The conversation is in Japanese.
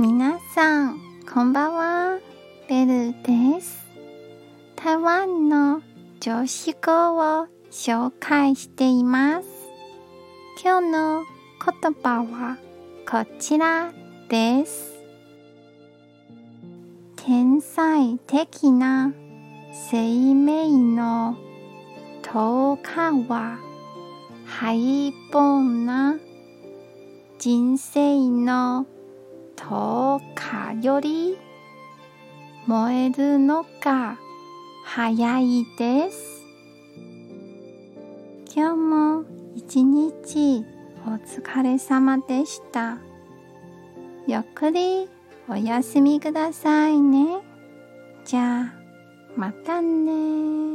皆さん、こんばんは。ベルです。台湾の女子語を紹介しています。今日の言葉はこちらです。天才的な生命の10日は平凡な人生の10日より燃えるのが早いです。今日も一日お疲れ様でした。ゆっくりお休みくださいね。じゃあ、またね